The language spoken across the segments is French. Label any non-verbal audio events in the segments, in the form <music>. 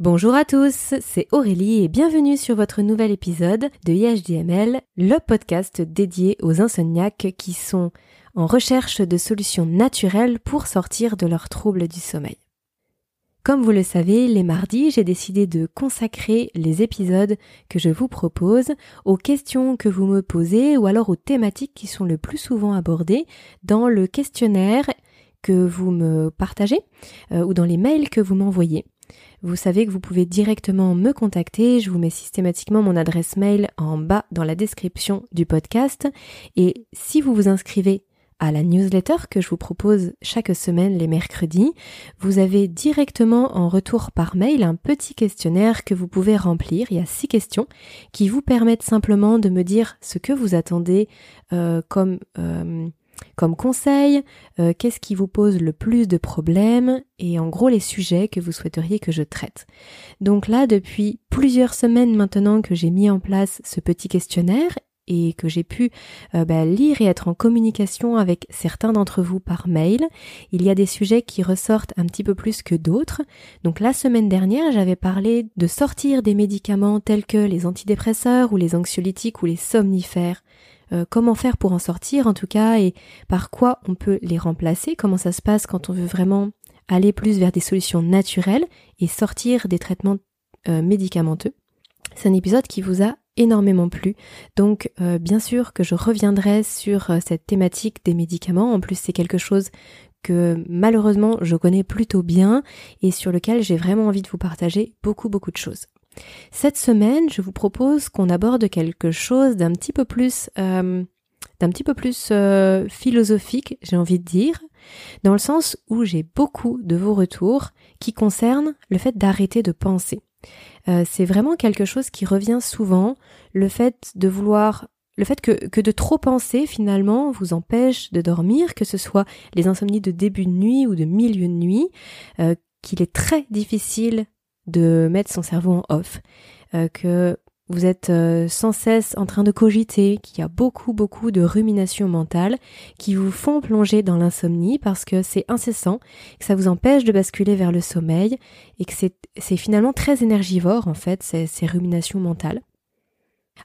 Bonjour à tous, c'est Aurélie et bienvenue sur votre nouvel épisode de IHDML, le podcast dédié aux insomniaques qui sont en recherche de solutions naturelles pour sortir de leurs troubles du sommeil. Comme vous le savez, les mardis, j'ai décidé de consacrer les épisodes que je vous propose aux questions que vous me posez ou alors aux thématiques qui sont le plus souvent abordées dans le questionnaire que vous me partagez euh, ou dans les mails que vous m'envoyez. Vous savez que vous pouvez directement me contacter, je vous mets systématiquement mon adresse mail en bas dans la description du podcast et si vous vous inscrivez à la newsletter que je vous propose chaque semaine les mercredis, vous avez directement en retour par mail un petit questionnaire que vous pouvez remplir. Il y a six questions qui vous permettent simplement de me dire ce que vous attendez euh, comme euh, comme conseil, euh, qu'est-ce qui vous pose le plus de problèmes et en gros les sujets que vous souhaiteriez que je traite. Donc là, depuis plusieurs semaines maintenant que j'ai mis en place ce petit questionnaire et que j'ai pu euh, bah, lire et être en communication avec certains d'entre vous par mail, il y a des sujets qui ressortent un petit peu plus que d'autres. Donc la semaine dernière, j'avais parlé de sortir des médicaments tels que les antidépresseurs ou les anxiolytiques ou les somnifères euh, comment faire pour en sortir en tout cas et par quoi on peut les remplacer, comment ça se passe quand on veut vraiment aller plus vers des solutions naturelles et sortir des traitements euh, médicamenteux? C'est un épisode qui vous a énormément plu. Donc euh, bien sûr que je reviendrai sur cette thématique des médicaments. En plus c'est quelque chose que malheureusement je connais plutôt bien et sur lequel j'ai vraiment envie de vous partager beaucoup beaucoup de choses. Cette semaine, je vous propose qu'on aborde quelque chose d'un petit peu plus, euh, euh, philosophique, j'ai envie de dire, dans le sens où j'ai beaucoup de vos retours qui concernent le fait d'arrêter de penser. Euh, c'est vraiment quelque chose qui revient souvent, le fait de vouloir le fait que, de trop penser finalement vous empêche de dormir, que ce soit les insomnies de début de nuit ou de milieu de nuit, qu'il est très difficile de mettre son cerveau en off, euh, que vous êtes euh, sans cesse en train de cogiter, qu'il y a beaucoup beaucoup de ruminations mentales qui vous font plonger dans l'insomnie parce que c'est incessant, que ça vous empêche de basculer vers le sommeil et que c'est finalement très énergivore en fait ces, ruminations mentales.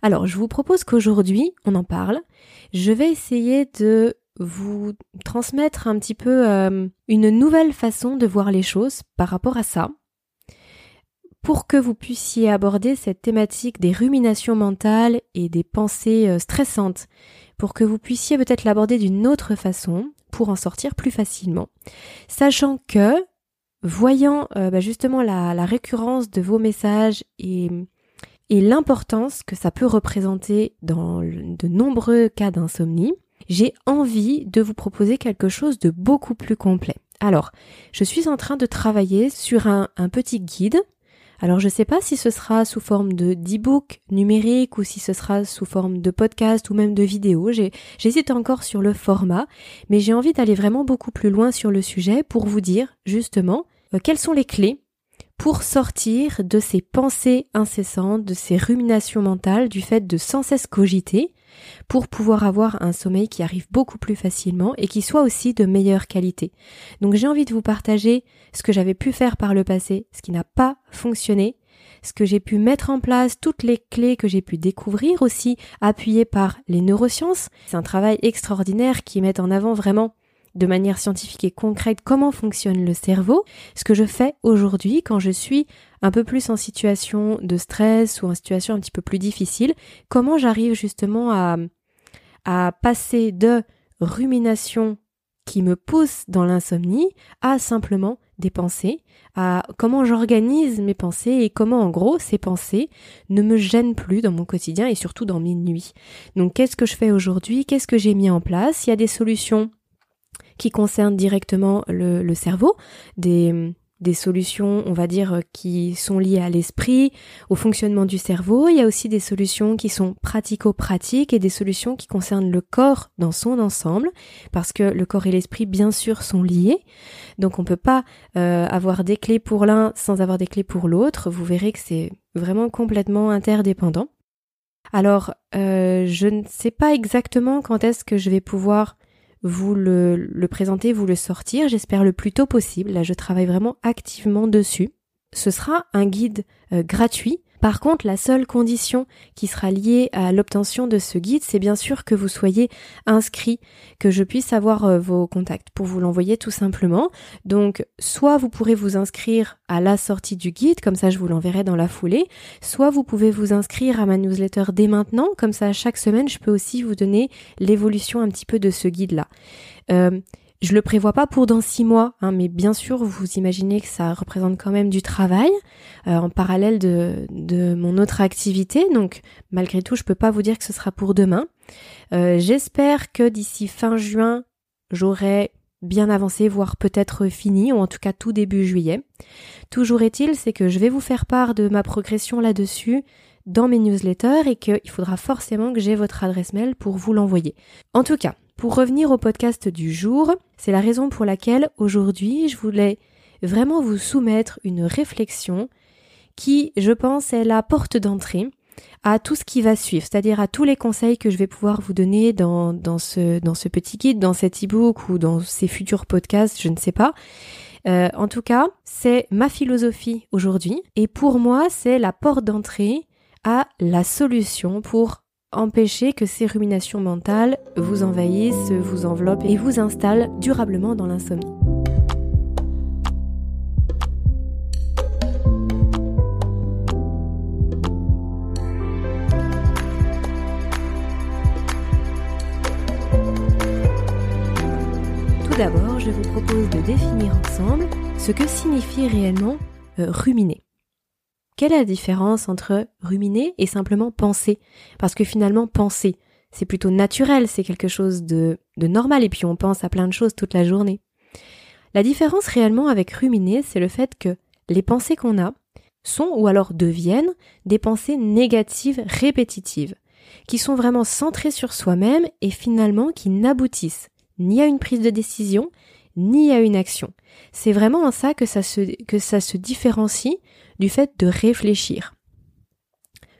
Alors je vous propose qu'aujourd'hui on en parle. Je vais essayer de vous transmettre un petit peu euh, une nouvelle façon de voir les choses par rapport à ça, pour que vous puissiez aborder cette thématique des ruminations mentales et des pensées euh, stressantes, pour que vous puissiez peut-être l'aborder d'une autre façon, pour en sortir plus facilement. Sachant que, voyant euh, bah, justement la, récurrence de vos messages et, l'importance que ça peut représenter dans de nombreux cas d'insomnie, j'ai envie de vous proposer quelque chose de beaucoup plus complet. Alors, je suis en train de travailler sur un petit guide alors je ne sais pas si ce sera sous forme de d'e-book numérique ou si ce sera sous forme de podcast ou même de vidéo. J'hésite encore sur le format, mais j'ai envie d'aller vraiment beaucoup plus loin sur le sujet pour vous dire justement euh, quelles sont les clés pour sortir de ces pensées incessantes, de ces ruminations mentales, du fait de sans cesse cogiter, pour pouvoir avoir un sommeil qui arrive beaucoup plus facilement et qui soit aussi de meilleure qualité. Donc j'ai envie de vous partager ce que j'avais pu faire par le passé, ce qui n'a pas fonctionné, ce que j'ai pu mettre en place, toutes les clés que j'ai pu découvrir aussi, appuyées par les neurosciences. C'est un travail extraordinaire qui met en avant vraiment de manière scientifique et concrète comment fonctionne le cerveau, ce que je fais aujourd'hui quand je suis un peu plus en situation de stress ou en situation un petit peu plus difficile, comment j'arrive justement à, à passer de rumination qui me pousse dans l'insomnie à simplement des pensées, à comment j'organise mes pensées et comment en gros ces pensées ne me gênent plus dans mon quotidien et surtout dans mes nuits. Donc qu'est-ce que je fais aujourd'hui? Qu'est-ce que j'ai mis en place? Il y a des solutions qui concernent directement le, cerveau, des, solutions, on va dire, qui sont liées à l'esprit, au fonctionnement du cerveau. Il y a aussi des solutions qui sont pratico-pratiques et des solutions qui concernent le corps dans son ensemble, parce que le corps et l'esprit, bien sûr, sont liés. Donc on ne peut pas euh, avoir des clés pour l'un sans avoir des clés pour l'autre. Vous verrez que c'est vraiment complètement interdépendant. Alors, euh, je ne sais pas exactement quand est-ce que je vais pouvoir vous le, présenter, vous le sortir, j'espère le plus tôt possible. Là, je travaille vraiment activement dessus. ce sera un guide euh, gratuit par contre, la seule condition qui sera liée à l'obtention de ce guide, c'est bien sûr que vous soyez inscrit, que je puisse avoir euh, vos contacts pour vous l'envoyer tout simplement. Donc, soit vous pourrez vous inscrire à la sortie du guide, comme ça je vous l'enverrai dans la foulée, soit vous pouvez vous inscrire à ma newsletter dès maintenant, comme ça chaque semaine je peux aussi vous donner l'évolution un petit peu de ce guide-là. Euh, je le prévois pas pour dans six mois, hein, mais bien sûr, vous imaginez que ça représente quand même du travail euh, en parallèle de, mon autre activité. Donc, malgré tout, je peux pas vous dire que ce sera pour demain. Euh, j'espère que d'ici fin juin, j'aurai bien avancé, voire peut-être fini, ou en tout cas tout début juillet. Toujours est-il, c'est que je vais vous faire part de ma progression là-dessus dans mes newsletters et qu'il faudra forcément que j'ai votre adresse mail pour vous l'envoyer. En tout cas, pour revenir au podcast du jour, c'est la raison pour laquelle aujourd'hui je voulais vraiment vous soumettre une réflexion qui, je pense, est la porte d'entrée à tout ce qui va suivre, c'est-à-dire à tous les conseils que je vais pouvoir vous donner dans, dans, ce, dans ce petit guide, dans cet e-book ou dans ces futurs podcasts, je ne sais pas. Euh, en tout cas, c'est ma philosophie aujourd'hui et pour moi, c'est la porte d'entrée à la solution pour empêcher que ces ruminations mentales vous envahissent, vous enveloppent et vous installent durablement dans l'insomnie. Tout d'abord, je vous propose de définir ensemble ce que signifie réellement euh, ruminer. Quelle est la différence entre ruminer et simplement penser? Parce que finalement, penser, c'est plutôt naturel, c'est quelque chose de, normal, et puis on pense à plein de choses toute la journée. La différence réellement avec ruminer, c'est le fait que les pensées qu'on a sont ou alors deviennent des pensées négatives répétitives, qui sont vraiment centrées sur soi-même et finalement qui n'aboutissent ni à une prise de décision, ni à une action. C'est vraiment en ça que ça se différencie du fait de réfléchir.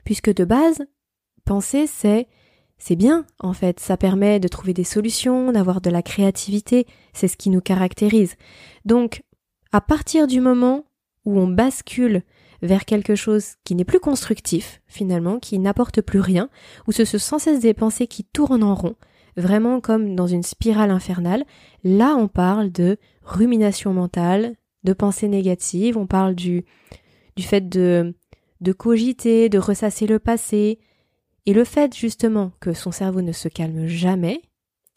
Puisque de base, penser c'est c'est bien en fait, ça permet de trouver des solutions, d'avoir de la créativité, c'est ce qui nous caractérise. Donc, à partir du moment où on bascule vers quelque chose qui n'est plus constructif, finalement, qui n'apporte plus rien, où ce sont sans cesse des pensées qui tournent en rond, vraiment comme dans une spirale infernale, là on parle de rumination mentale, de pensée négative, on parle du, du fait de, cogiter, de ressasser le passé, et le fait justement que son cerveau ne se calme jamais,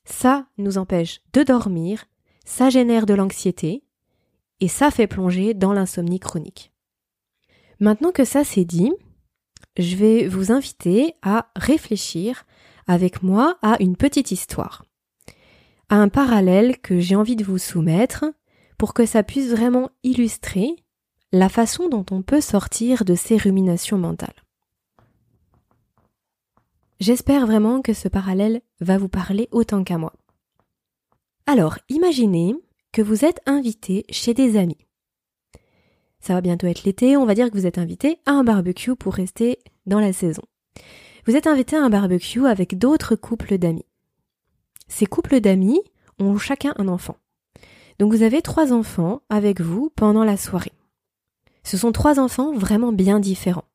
ça nous empêche de dormir, ça génère de l'anxiété, et ça fait plonger dans l'insomnie chronique. Maintenant que ça c'est dit, je vais vous inviter à réfléchir avec moi à une petite histoire, à un parallèle que j'ai envie de vous soumettre pour que ça puisse vraiment illustrer la façon dont on peut sortir de ces ruminations mentales. J'espère vraiment que ce parallèle va vous parler autant qu'à moi. Alors, imaginez que vous êtes invité chez des amis. Ça va bientôt être l'été, on va dire que vous êtes invité à un barbecue pour rester dans la saison. Vous êtes invité à un barbecue avec d'autres couples d'amis. Ces couples d'amis ont chacun un enfant. Donc vous avez trois enfants avec vous pendant la soirée. Ce sont trois enfants vraiment bien différents,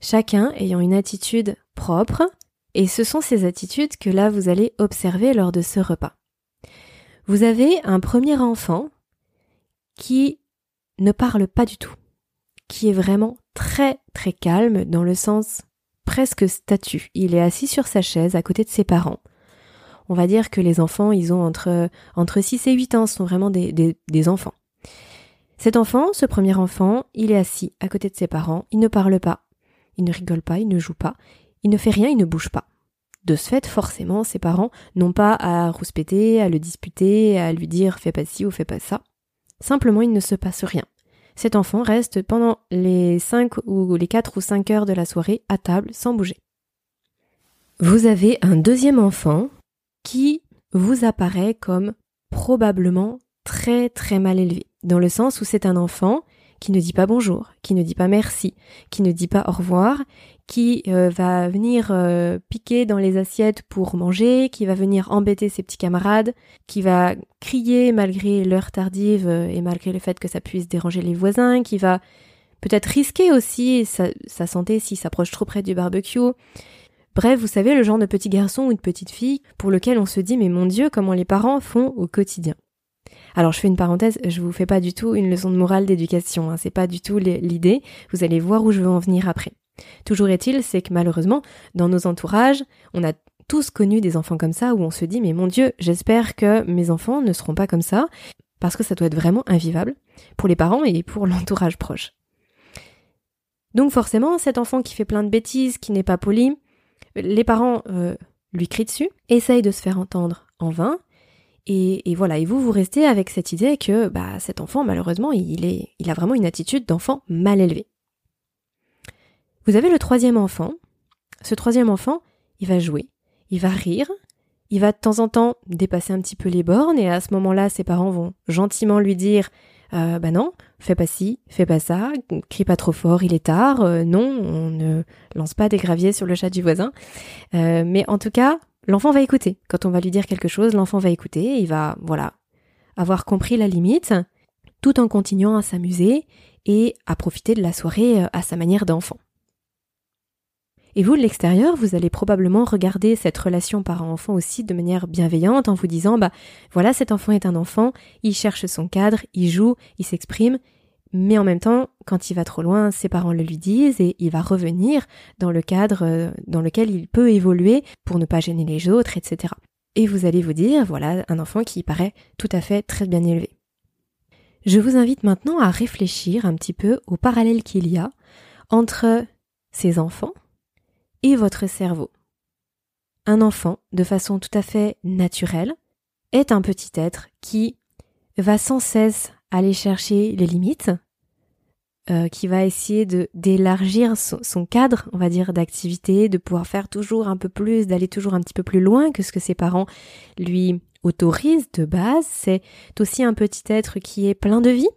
chacun ayant une attitude propre, et ce sont ces attitudes que là vous allez observer lors de ce repas. Vous avez un premier enfant qui ne parle pas du tout, qui est vraiment très très calme dans le sens presque statue. Il est assis sur sa chaise à côté de ses parents. On va dire que les enfants, ils ont entre, entre 6 et 8 ans, ce sont vraiment des, des enfants. Cet enfant, ce premier enfant, il est assis à côté de ses parents, il ne parle pas, il ne rigole pas, il ne joue pas, il ne fait rien, il ne bouge pas. De ce fait, forcément, ses parents n'ont pas à rouspéter, à le disputer, à lui dire fais pas ci ou fais pas ça. Simplement, il ne se passe rien. Cet enfant reste pendant les 5 ou les 4 ou 5 heures de la soirée à table sans bouger. Vous avez un deuxième enfant qui vous apparaît comme probablement très très mal élevé dans le sens où c'est un enfant qui ne dit pas bonjour, qui ne dit pas merci, qui ne dit pas au revoir, qui euh, va venir euh, piquer dans les assiettes pour manger, qui va venir embêter ses petits camarades, qui va crier malgré l'heure tardive euh, et malgré le fait que ça puisse déranger les voisins, qui va peut-être risquer aussi sa, sa santé s'il s'approche trop près du barbecue. Bref, vous savez, le genre de petit garçon ou de petite fille pour lequel on se dit mais mon Dieu, comment les parents font au quotidien. Alors je fais une parenthèse, je vous fais pas du tout une leçon de morale d'éducation, hein, c'est pas du tout l'idée, vous allez voir où je veux en venir après. Toujours est-il, c'est que malheureusement, dans nos entourages, on a tous connu des enfants comme ça où on se dit mais mon Dieu, j'espère que mes enfants ne seront pas comme ça, parce que ça doit être vraiment invivable pour les parents et pour <laughs> l'entourage proche. Donc forcément, cet enfant qui fait plein de bêtises, qui n'est pas poli, les parents euh, lui crient dessus, essayent de se faire entendre en vain, et, voilà, et vous, vous restez avec cette idée que bah, cet enfant, malheureusement, il, est, il a vraiment une attitude d'enfant mal élevé. Vous avez le troisième enfant. Ce troisième enfant, il va jouer, il va rire, il va de temps en temps dépasser un petit peu les bornes, et à ce moment-là, ses parents vont gentiment lui dire euh, bah non, fais pas ci, fais pas ça, crie pas trop fort, il est tard, euh, non, on ne lance pas des graviers sur le chat du voisin. Euh, mais en tout cas, l'enfant va écouter. Quand on va lui dire quelque chose, l'enfant va écouter, il va, voilà, avoir compris la limite, tout en continuant à s'amuser et à profiter de la soirée euh, à sa manière d'enfant. Et vous, de l'extérieur, vous allez probablement regarder cette relation parent-enfant aussi de manière bienveillante en vous disant, bah voilà, cet enfant est un enfant, il cherche son cadre, il joue, il s'exprime, mais en même temps, quand il va trop loin, ses parents le lui disent et il va revenir dans le cadre euh, dans lequel il peut évoluer pour ne pas gêner les autres, etc. Et vous allez vous dire, voilà, un enfant qui paraît tout à fait très bien élevé. Je vous invite maintenant à réfléchir un petit peu au parallèle qu'il y a entre ces enfants et votre cerveau. Un enfant, de façon tout à fait naturelle, est un petit être qui va sans cesse aller chercher les limites, euh, qui va essayer de d'élargir son, cadre, on va dire, d'activité, de pouvoir faire toujours un peu plus, d'aller toujours un petit peu plus loin que ce que ses parents lui autorisent de base. C'est aussi un petit être qui est plein de vie,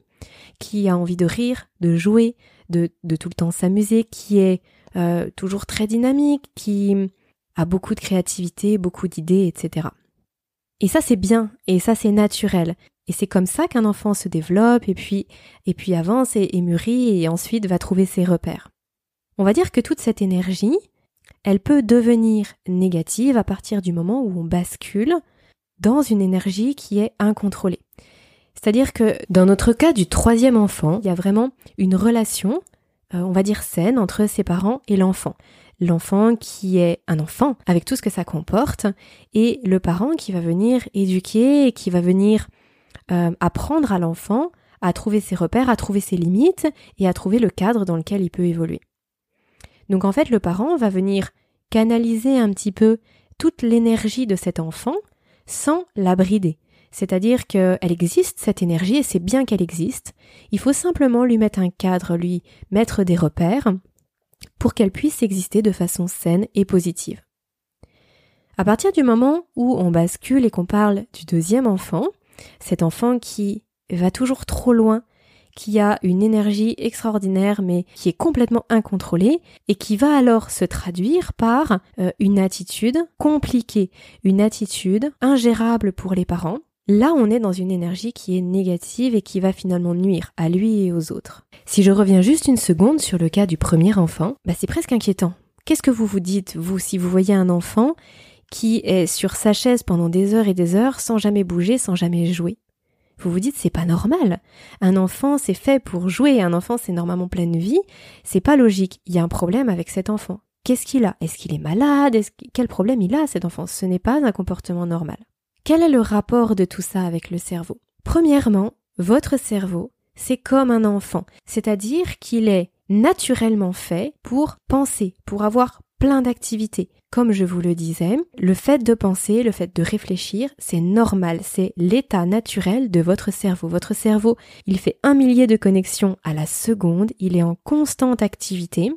qui a envie de rire, de jouer, de, de tout le temps s'amuser, qui est euh, toujours très dynamique, qui a beaucoup de créativité, beaucoup d'idées, etc. Et ça c'est bien, et ça c'est naturel. Et c'est comme ça qu'un enfant se développe et puis, et puis avance et, mûrit et ensuite va trouver ses repères. On va dire que toute cette énergie, elle peut devenir négative à partir du moment où on bascule dans une énergie qui est incontrôlée. C'est-à-dire que dans notre cas du troisième enfant, il y a vraiment une relation, euh, on va dire saine, entre ses parents et l'enfant. L'enfant qui est un enfant avec tout ce que ça comporte et le parent qui va venir éduquer et qui va venir euh, apprendre à l'enfant à trouver ses repères, à trouver ses limites et à trouver le cadre dans lequel il peut évoluer. Donc en fait, le parent va venir canaliser un petit peu toute l'énergie de cet enfant sans la brider. C'est-à-dire qu'elle existe, cette énergie, et c'est bien qu'elle existe. Il faut simplement lui mettre un cadre, lui mettre des repères pour qu'elle puisse exister de façon saine et positive. À partir du moment où on bascule et qu'on parle du deuxième enfant, cet enfant qui va toujours trop loin, qui a une énergie extraordinaire mais qui est complètement incontrôlée et qui va alors se traduire par euh, une attitude compliquée, une attitude ingérable pour les parents. Là, on est dans une énergie qui est négative et qui va finalement nuire à lui et aux autres. Si je reviens juste une seconde sur le cas du premier enfant, bah c'est presque inquiétant. Qu'est-ce que vous vous dites, vous, si vous voyez un enfant qui est sur sa chaise pendant des heures et des heures sans jamais bouger, sans jamais jouer. Vous vous dites c'est pas normal. Un enfant c'est fait pour jouer, un enfant c'est normalement pleine vie, c'est pas logique. Il y a un problème avec cet enfant. Qu'est-ce qu'il a? Est-ce qu'il est malade? Quel problème il a cet enfant? Ce n'est pas un comportement normal. Quel est le rapport de tout ça avec le cerveau? Premièrement, votre cerveau, c'est comme un enfant, c'est-à-dire qu'il est naturellement fait pour penser, pour avoir plein d'activités. Comme je vous le disais, le fait de penser, le fait de réfléchir, c'est normal, c'est l'état naturel de votre cerveau. Votre cerveau, il fait un millier de connexions à la seconde, il est en constante activité.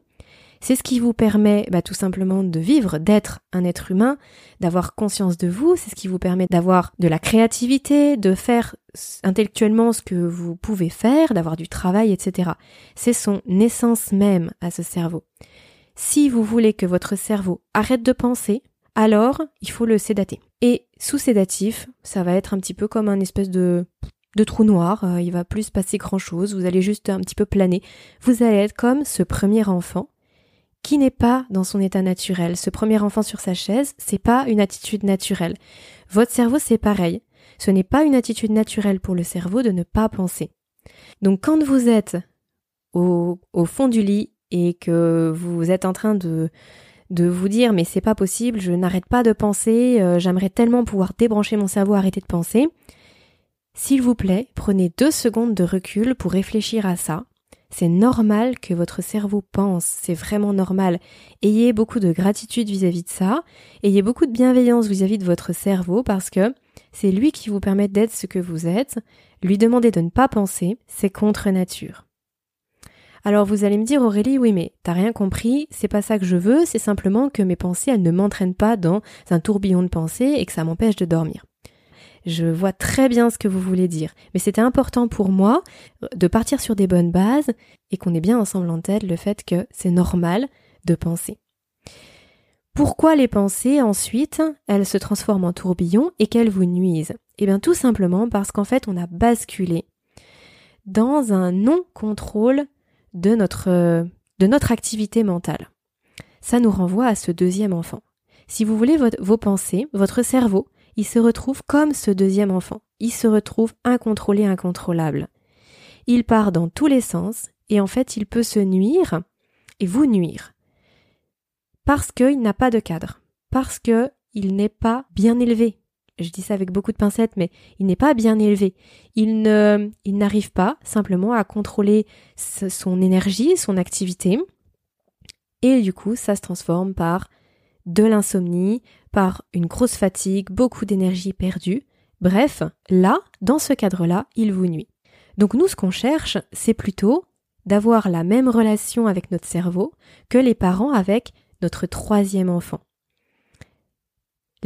C'est ce qui vous permet bah, tout simplement de vivre, d'être un être humain, d'avoir conscience de vous, c'est ce qui vous permet d'avoir de la créativité, de faire intellectuellement ce que vous pouvez faire, d'avoir du travail, etc. C'est son essence même à ce cerveau. Si vous voulez que votre cerveau arrête de penser, alors il faut le sédater. Et sous sédatif, ça va être un petit peu comme un espèce de de trou noir, euh, il va plus passer grand chose, vous allez juste un petit peu planer. Vous allez être comme ce premier enfant qui n'est pas dans son état naturel. Ce premier enfant sur sa chaise, c'est pas une attitude naturelle. Votre cerveau, c'est pareil. Ce n'est pas une attitude naturelle pour le cerveau de ne pas penser. Donc quand vous êtes au, au fond du lit et que vous êtes en train de de vous dire mais c'est pas possible, je n'arrête pas de penser, euh, j'aimerais tellement pouvoir débrancher mon cerveau, arrêter de penser. S'il vous plaît, prenez deux secondes de recul pour réfléchir à ça. C'est normal que votre cerveau pense, c'est vraiment normal. Ayez beaucoup de gratitude vis-à-vis de ça, ayez beaucoup de bienveillance vis-à-vis de votre cerveau parce que c'est lui qui vous permet d'être ce que vous êtes. Lui demander de ne pas penser, c'est contre nature. Alors vous allez me dire Aurélie, oui mais t'as rien compris, c'est pas ça que je veux, c'est simplement que mes pensées elles ne m'entraînent pas dans un tourbillon de pensées et que ça m'empêche de dormir. Je vois très bien ce que vous voulez dire, mais c'était important pour moi de partir sur des bonnes bases et qu'on ait bien ensemble en tête le fait que c'est normal de penser. Pourquoi les pensées ensuite, elles se transforment en tourbillon et qu'elles vous nuisent? Eh bien tout simplement parce qu'en fait on a basculé dans un non-contrôle de notre, de notre activité mentale. Ça nous renvoie à ce deuxième enfant. Si vous voulez vos pensées, votre cerveau, il se retrouve comme ce deuxième enfant. Il se retrouve incontrôlé, incontrôlable. Il part dans tous les sens et en fait il peut se nuire et vous nuire. Parce qu'il n'a pas de cadre. Parce qu'il n'est pas bien élevé. Je dis ça avec beaucoup de pincettes, mais il n'est pas bien élevé. Il ne, n'arrive pas simplement à contrôler son énergie, son activité. Et du coup, ça se transforme par de l'insomnie, par une grosse fatigue, beaucoup d'énergie perdue. Bref, là, dans ce cadre-là, il vous nuit. Donc nous, ce qu'on cherche, c'est plutôt d'avoir la même relation avec notre cerveau que les parents avec notre troisième enfant.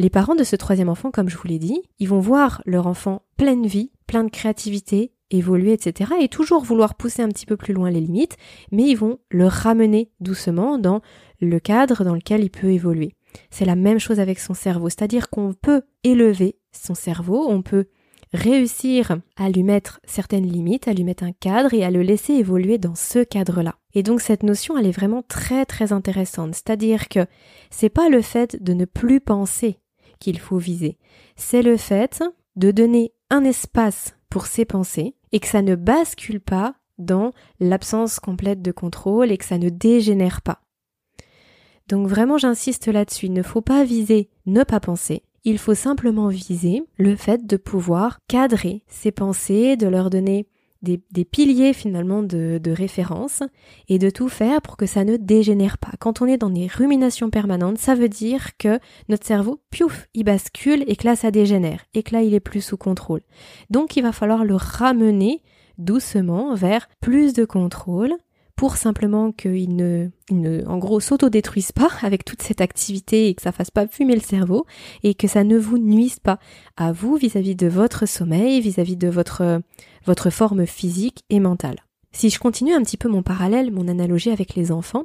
Les parents de ce troisième enfant, comme je vous l'ai dit, ils vont voir leur enfant pleine vie, plein de créativité, évoluer, etc. et toujours vouloir pousser un petit peu plus loin les limites, mais ils vont le ramener doucement dans le cadre dans lequel il peut évoluer. C'est la même chose avec son cerveau, c'est-à-dire qu'on peut élever son cerveau, on peut réussir à lui mettre certaines limites, à lui mettre un cadre et à le laisser évoluer dans ce cadre-là. Et donc cette notion, elle est vraiment très très intéressante, c'est-à-dire que c'est pas le fait de ne plus penser qu'il faut viser, c'est le fait de donner un espace pour ses pensées et que ça ne bascule pas dans l'absence complète de contrôle et que ça ne dégénère pas. Donc vraiment j'insiste là-dessus, il ne faut pas viser ne pas penser, il faut simplement viser le fait de pouvoir cadrer ses pensées, de leur donner des, piliers finalement de, référence et de tout faire pour que ça ne dégénère pas. Quand on est dans des ruminations permanentes, ça veut dire que notre cerveau, piouf, il bascule et que là ça dégénère et que là il est plus sous contrôle. Donc il va falloir le ramener doucement vers plus de contrôle pour simplement qu'il ne, ne, en gros, s'autodétruise pas <laughs> avec toute cette activité et que ça fasse pas fumer le cerveau et que ça ne vous nuise pas à vous vis-à-vis de votre sommeil, vis-à-vis de votre, votre forme physique et mentale. Si je continue un petit peu mon parallèle, mon analogie avec les enfants,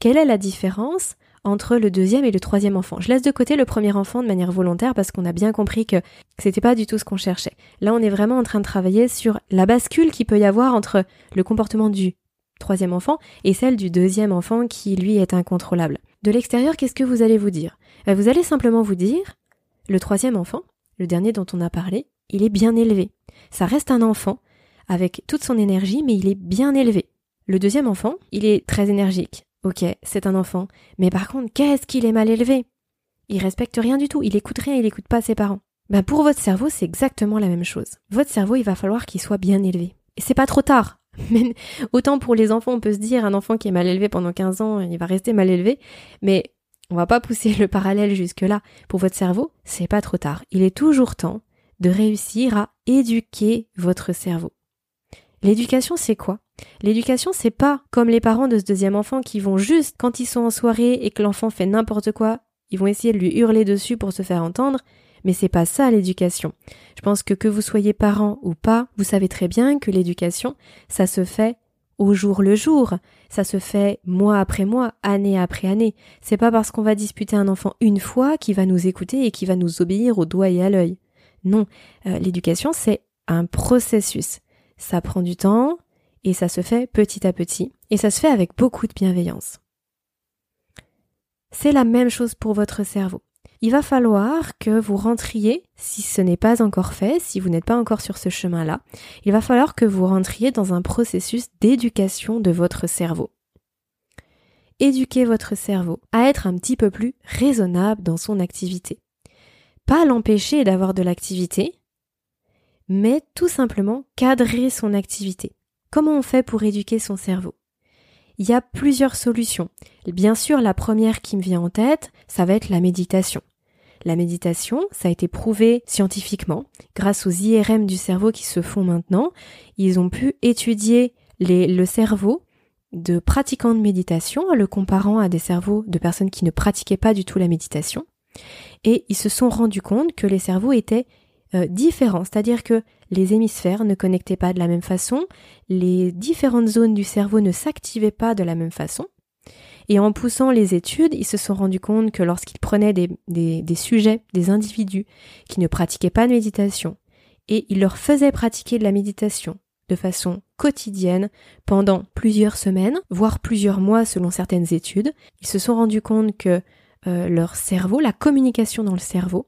quelle est la différence entre le deuxième et le troisième enfant? Je laisse de côté le premier enfant de manière volontaire parce qu'on a bien compris que c'était pas du tout ce qu'on cherchait. Là, on est vraiment en train de travailler sur la bascule qui peut y avoir entre le comportement du troisième enfant et celle du deuxième enfant qui lui est incontrôlable. De l'extérieur, qu'est-ce que vous allez vous dire? Euh, Vous allez simplement vous dire, le troisième enfant, le dernier dont on a parlé, il est bien élevé. Ça reste un enfant, avec toute son énergie, mais il est bien élevé. Le deuxième enfant, il est très énergique. Ok, c'est un enfant. Mais par contre, qu'est-ce qu'il est mal élevé? Il respecte rien du tout, il écoute rien, il écoute pas ses parents. Ben pour votre cerveau, c'est exactement la même chose. Votre cerveau, il va falloir qu'il soit bien élevé. Et c'est pas trop tard. <laughs> Autant pour les enfants, on peut se dire un enfant qui est mal élevé pendant 15 ans, il va rester mal élevé, mais on va pas pousser <laughs> le parallèle jusque là. Pour votre cerveau, c'est pas trop tard. Il est toujours temps de réussir à éduquer votre cerveau. L'éducation, c'est quoi? L'éducation, c'est pas comme les parents de ce deuxième enfant qui vont juste, quand ils sont en soirée et que l'enfant fait n'importe quoi, ils vont essayer de lui hurler dessus pour se faire entendre, mais c'est pas ça l'éducation. Je pense que que vous soyez parent ou pas, vous savez très bien que l'éducation, ça se fait au jour le jour. Ça se fait mois après mois, année après année. C'est pas parce qu'on va disputer un enfant une fois qu'il va nous écouter et qu'il va nous obéir au doigt et à l'œil. Non, euh, l'éducation c'est un processus. Ça prend du temps et ça se fait petit à petit et ça se fait avec beaucoup de bienveillance. C'est la même chose pour votre cerveau. Il va falloir que vous rentriez, si ce n'est pas encore fait, si vous n'êtes pas encore sur ce chemin-là, il va falloir que vous rentriez dans un processus d'éducation de votre cerveau. Éduquer votre cerveau à être un petit peu plus raisonnable dans son activité. Pas l'empêcher d'avoir de l'activité, mais tout simplement cadrer son activité. Comment on fait pour éduquer son cerveau? Il y a plusieurs solutions. Bien sûr, la première qui me vient en tête, ça va être la méditation. La méditation, ça a été prouvé scientifiquement grâce aux IRM du cerveau qui se font maintenant. Ils ont pu étudier le cerveau de pratiquants de méditation en le comparant à des cerveaux de personnes qui ne pratiquaient pas du tout la méditation. Et ils se sont rendus compte que les cerveaux étaient euh, différents, c'est-à-dire que les hémisphères ne connectaient pas de la même façon, les différentes zones du cerveau ne s'activaient pas de la même façon. Et en poussant les études, ils se sont rendus compte que lorsqu'ils prenaient des, des, sujets, des individus qui ne pratiquaient pas de méditation, et ils leur faisaient pratiquer de la méditation de façon quotidienne pendant plusieurs semaines, voire plusieurs mois selon certaines études, ils se sont rendus compte que euh, leur cerveau, la communication dans le cerveau,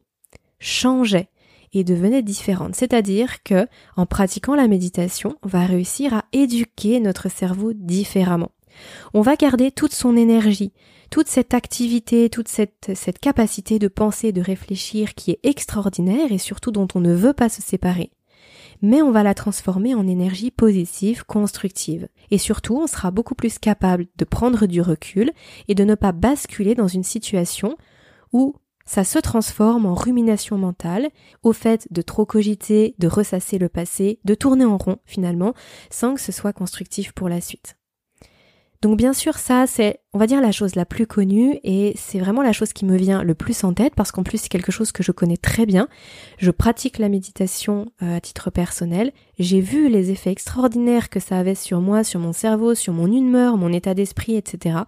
changeait et devenait différente. C'est-à-dire que, en pratiquant la méditation, on va réussir à éduquer notre cerveau différemment. On va garder toute son énergie, toute cette activité, toute cette, cette capacité de penser, de réfléchir qui est extraordinaire et surtout dont on ne veut pas se séparer. Mais on va la transformer en énergie positive, constructive. Et surtout, on sera beaucoup plus capable de prendre du recul et de ne pas basculer dans une situation où ça se transforme en rumination mentale, au fait de trop cogiter, de ressasser le passé, de tourner en rond finalement, sans que ce soit constructif pour la suite. Donc bien sûr, ça, c'est, on va dire, la chose la plus connue et c'est vraiment la chose qui me vient le plus en tête parce qu'en plus, c'est quelque chose que je connais très bien. Je pratique la méditation euh, à titre personnel. J'ai vu les effets extraordinaires que ça avait sur moi, sur mon cerveau, sur mon humeur, mon état d'esprit, etc.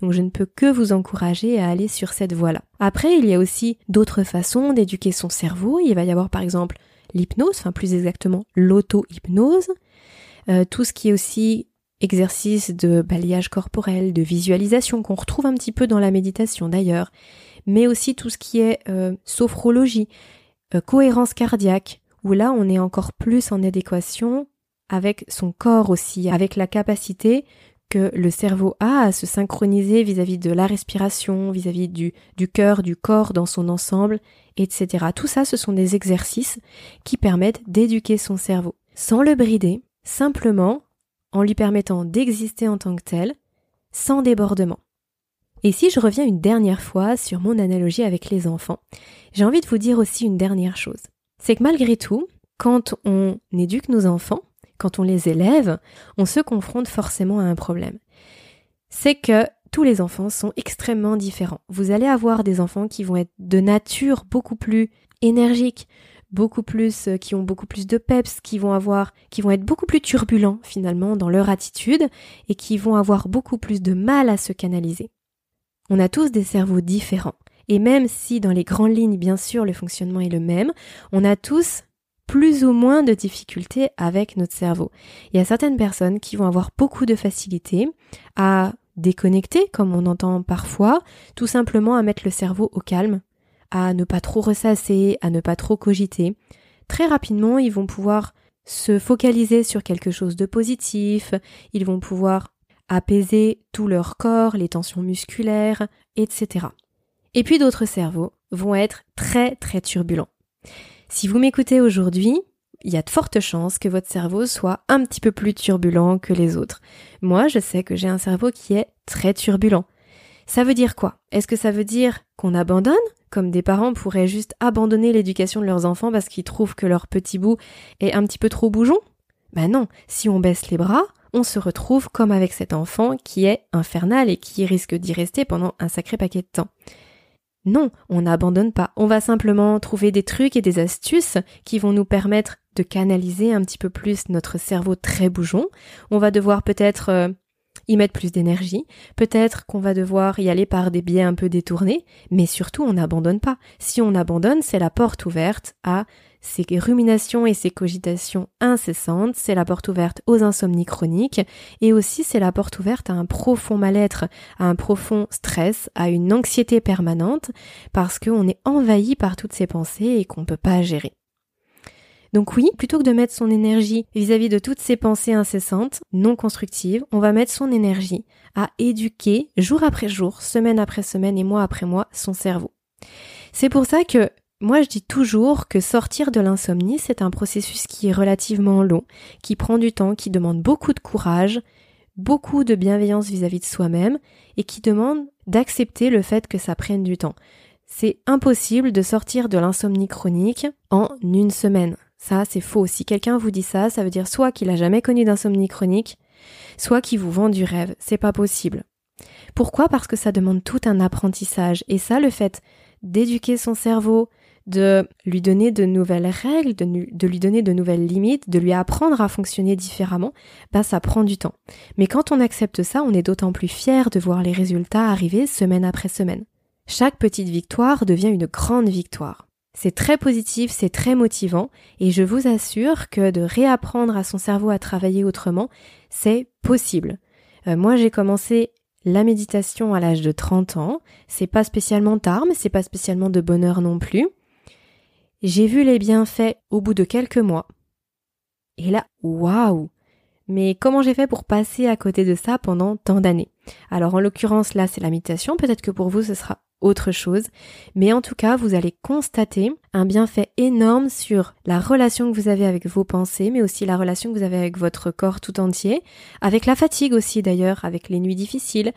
Donc je ne peux que vous encourager à aller sur cette voie-là. Après, il y a aussi d'autres façons d'éduquer son cerveau. Il va y avoir par exemple l'hypnose, enfin plus exactement l'auto-hypnose. Euh, tout ce qui est aussi exercice de balayage corporel, de visualisation qu'on retrouve un petit peu dans la méditation d'ailleurs, mais aussi tout ce qui est euh, sophrologie, euh, cohérence cardiaque, où là on est encore plus en adéquation avec son corps aussi, avec la capacité que le cerveau a à se synchroniser vis-à-vis de la respiration, vis-à-vis du, du cœur, du corps dans son ensemble, etc. Tout ça, ce sont des exercices qui permettent d'éduquer son cerveau, sans le brider, simplement en lui permettant d'exister en tant que tel, sans débordement. Et si je reviens une dernière fois sur mon analogie avec les enfants, j'ai envie de vous dire aussi une dernière chose. C'est que malgré tout, quand on éduque nos enfants, quand on les élève, on se confronte forcément à un problème. C'est que tous les enfants sont extrêmement différents. Vous allez avoir des enfants qui vont être de nature beaucoup plus énergiques, beaucoup plus, euh, qui ont beaucoup plus de peps, qui vont avoir, qui vont être beaucoup plus turbulents finalement dans leur attitude et qui vont avoir beaucoup plus de mal à se canaliser. On a tous des cerveaux différents. Et même si dans les grandes lignes, bien sûr, le fonctionnement est le même, on a tous plus ou moins de difficultés avec notre cerveau. Il y a certaines personnes qui vont avoir beaucoup de facilité à déconnecter, comme on entend parfois, tout simplement à mettre le cerveau au calme, à ne pas trop ressasser, à ne pas trop cogiter. Très rapidement, ils vont pouvoir se focaliser sur quelque chose de positif, ils vont pouvoir apaiser tout leur corps, les tensions musculaires, etc. Et puis d'autres cerveaux vont être très très turbulents. Si vous m'écoutez aujourd'hui, il y a de fortes chances que votre cerveau soit un petit peu plus turbulent que les autres. Moi, je sais que j'ai un cerveau qui est très turbulent. Ça veut dire quoi? Est-ce que ça veut dire qu'on abandonne? Comme des parents pourraient juste abandonner l'éducation de leurs enfants parce qu'ils trouvent que leur petit bout est un petit peu trop bougeon? Ben non, si on baisse les bras, on se retrouve comme avec cet enfant qui est infernal et qui risque d'y rester pendant un sacré paquet de temps. Non, on n'abandonne pas. On va simplement trouver des trucs et des astuces qui vont nous permettre de canaliser un petit peu plus notre cerveau très bougeon. On va devoir peut-être euh, y mettre plus d'énergie. Peut-être qu'on va devoir y aller par des biais un peu détournés, mais surtout on n'abandonne pas. Si on abandonne, c'est la porte ouverte à ces ruminations et ces cogitations incessantes, c'est la porte ouverte aux insomnies chroniques et aussi c'est la porte ouverte à un profond mal-être, à un profond stress, à une anxiété permanente parce qu'on est envahi par toutes ces pensées et qu'on ne peut pas gérer. Donc oui, plutôt que de mettre son énergie vis-à-vis de toutes ces pensées incessantes, non constructives, on va mettre son énergie à éduquer jour après jour, semaine après semaine et mois après mois son cerveau. C'est pour ça que moi, je dis toujours que sortir de l'insomnie, c'est un processus qui est relativement long, qui prend du temps, qui demande beaucoup de courage, beaucoup de bienveillance vis-à-vis de soi-même et qui demande d'accepter le fait que ça prenne du temps. C'est impossible de sortir de l'insomnie chronique en une semaine. Ça, c'est faux. Si quelqu'un vous dit ça, ça veut dire soit qu'il a jamais connu d'insomnie chronique, soit qu'il vous vend du rêve. C'est pas possible. Pourquoi? Parce que ça demande tout un apprentissage. Et ça, le fait d'éduquer son cerveau, de lui donner de nouvelles règles, de, lui donner de nouvelles limites, de lui apprendre à fonctionner différemment, ben ça prend du temps. Mais quand on accepte ça, on est d'autant plus fier de voir les résultats arriver semaine après semaine. Chaque petite victoire devient une grande victoire. C'est très positif, c'est très motivant, et je vous assure que de réapprendre à son cerveau à travailler autrement, c'est possible. Euh, moi, j'ai commencé la méditation à l'âge de 30 ans. C'est pas spécialement tard, mais c'est pas spécialement de bonheur non plus. J'ai vu les bienfaits au bout de quelques mois. Et là, waouh Mais comment j'ai fait pour passer à côté de ça pendant tant d'années? Alors en l'occurrence là c'est la méditation, peut-être que pour vous ce sera autre chose, mais en tout cas vous allez constater un bienfait énorme sur la relation que vous avez avec vos pensées, mais aussi la relation que vous avez avec votre corps tout entier, avec la fatigue aussi d'ailleurs, avec les nuits difficiles,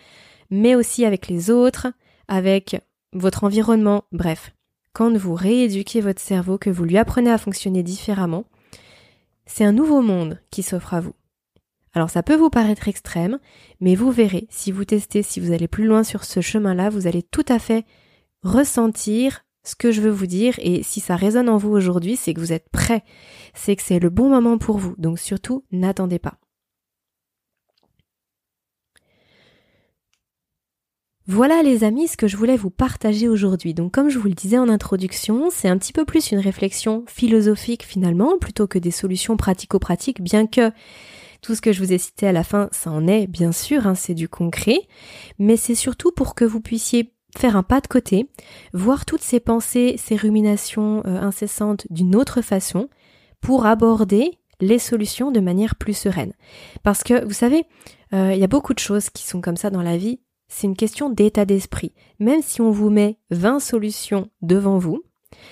mais aussi avec les autres, avec votre environnement, bref quand vous rééduquez votre cerveau, que vous lui apprenez à fonctionner différemment, c'est un nouveau monde qui s'offre à vous. Alors ça peut vous paraître extrême, mais vous verrez, si vous testez, si vous allez plus loin sur ce chemin-là, vous allez tout à fait ressentir ce que je veux vous dire et si ça résonne en vous aujourd'hui, c'est que vous êtes prêt, c'est que c'est le bon moment pour vous. Donc surtout, n'attendez pas. Voilà les amis ce que je voulais vous partager aujourd'hui. Donc comme je vous le disais en introduction, c'est un petit peu plus une réflexion philosophique finalement plutôt que des solutions pratico-pratiques, bien que tout ce que je vous ai cité à la fin, ça en est bien sûr, hein, c'est du concret, mais c'est surtout pour que vous puissiez faire un pas de côté, voir toutes ces pensées, ces ruminations euh, incessantes d'une autre façon, pour aborder les solutions de manière plus sereine. Parce que vous savez, euh, il y a beaucoup de choses qui sont comme ça dans la vie c'est une question d'état d'esprit. Même si on vous met 20 solutions devant vous,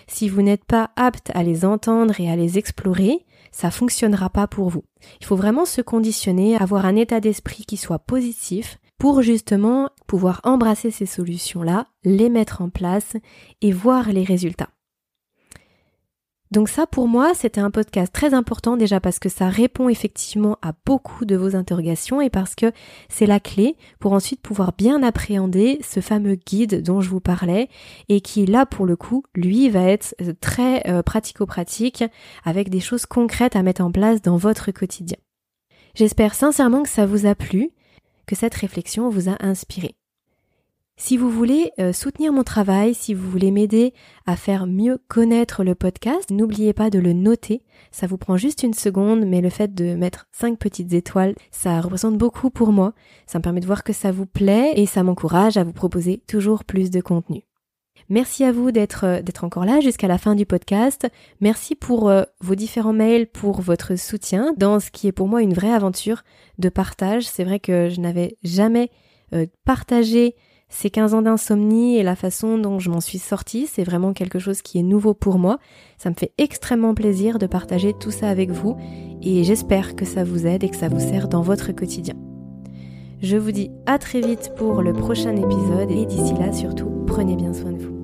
si vous n'êtes pas apte à les entendre et à les explorer, ça fonctionnera pas pour vous. Il faut vraiment se conditionner, avoir un état d'esprit qui soit positif pour justement pouvoir embrasser ces solutions-là, les mettre en place et voir les résultats. Donc ça, pour moi, c'était un podcast très important déjà parce que ça répond effectivement à beaucoup de vos interrogations et parce que c'est la clé pour ensuite pouvoir bien appréhender ce fameux guide dont je vous parlais et qui là pour le coup, lui, va être euh, très euh, pratico-pratique avec des choses concrètes à mettre en place dans votre quotidien. J'espère sincèrement que ça vous a plu, que cette réflexion vous a inspiré. Si vous voulez euh, soutenir mon travail, si vous voulez m'aider à faire mieux connaître le podcast, n'oubliez pas de le noter. Ça vous prend juste une seconde, mais le fait de mettre cinq petites étoiles, ça représente beaucoup pour moi. Ça me permet de voir que ça vous plaît et ça m'encourage à vous proposer toujours plus de contenu. Merci à vous d'être euh, encore là jusqu'à la fin du podcast. Merci pour euh, vos différents mails, pour votre soutien dans ce qui est pour moi une vraie aventure de partage. C'est vrai que je n'avais jamais partagé ces 15 ans d'insomnie et la façon dont je m'en suis sortie, c'est vraiment quelque chose qui est nouveau pour moi. Ça me fait extrêmement plaisir de partager tout ça avec vous et j'espère que ça vous aide et que ça vous sert dans votre quotidien. Je vous dis à très vite pour le prochain épisode et d'ici là surtout, prenez bien soin de vous.